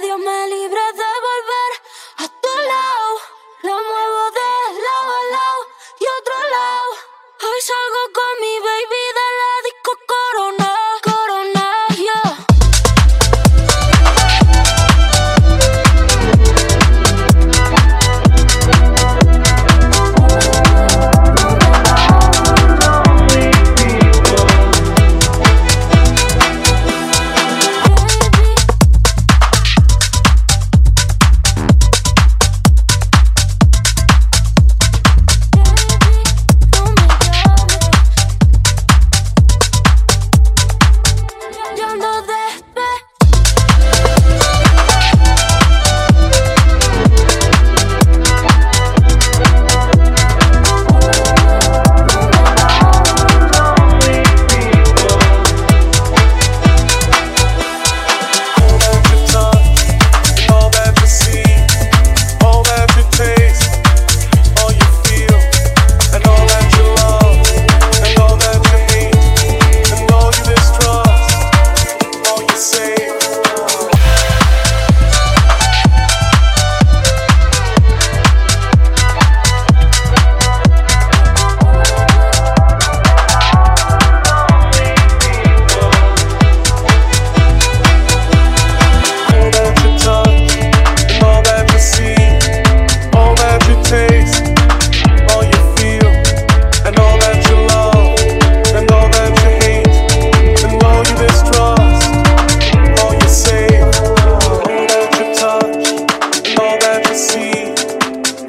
Dios me libre.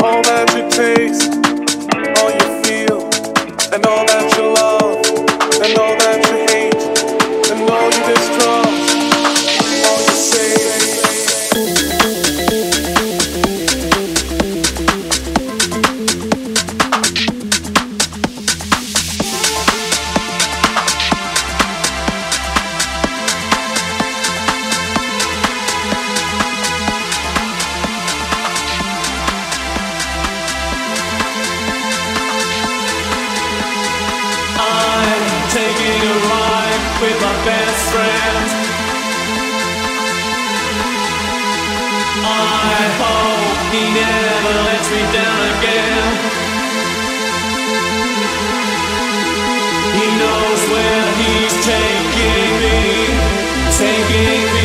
All that it taste. my best friend. I hope he never lets me down again. He knows where he's taking me, taking me.